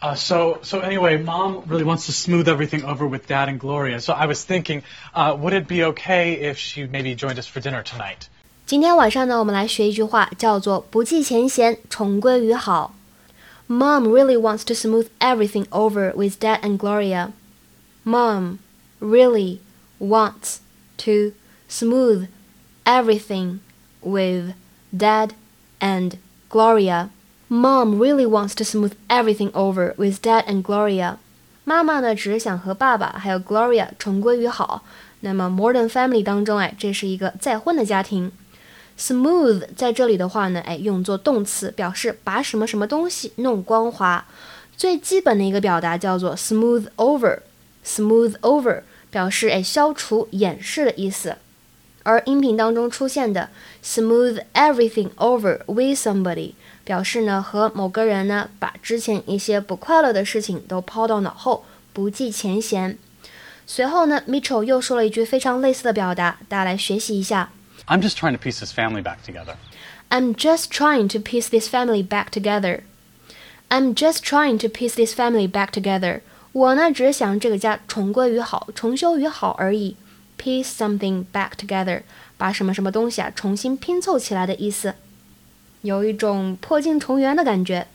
Uh, so, so anyway, mom really wants to smooth everything over with dad and Gloria. So I was thinking, uh, would it be okay if she maybe joined us for dinner tonight? 今天晚上呢，我们来学一句话，叫做“不计前嫌，重归于好”。Mom really wants to smooth everything over with Dad and Gloria. Mom really wants to smooth everything with Dad and Gloria. Mom really wants to smooth everything over with Dad and Gloria. 妈妈呢，只是想和爸爸还有 Gloria 重归于好。那么 Modern Family 当中，哎，这是一个再婚的家庭。Smooth 在这里的话呢，哎，用作动词，表示把什么什么东西弄光滑。最基本的一个表达叫做 smooth over。smooth over 表示哎消除、掩饰的意思。而音频当中出现的 smooth everything over with somebody，表示呢和某个人呢把之前一些不快乐的事情都抛到脑后，不计前嫌。随后呢，Mitchell 又说了一句非常类似的表达，大家来学习一下。I'm just trying to piece this family back together. I'm just trying to piece this family back together. I'm just trying to piece this family back together. 我呢只是想这个家重归于好，重修于好而已。 Piece something back together，把什么什么东西啊重新拼凑起来的意思，有一种破镜重圆的感觉。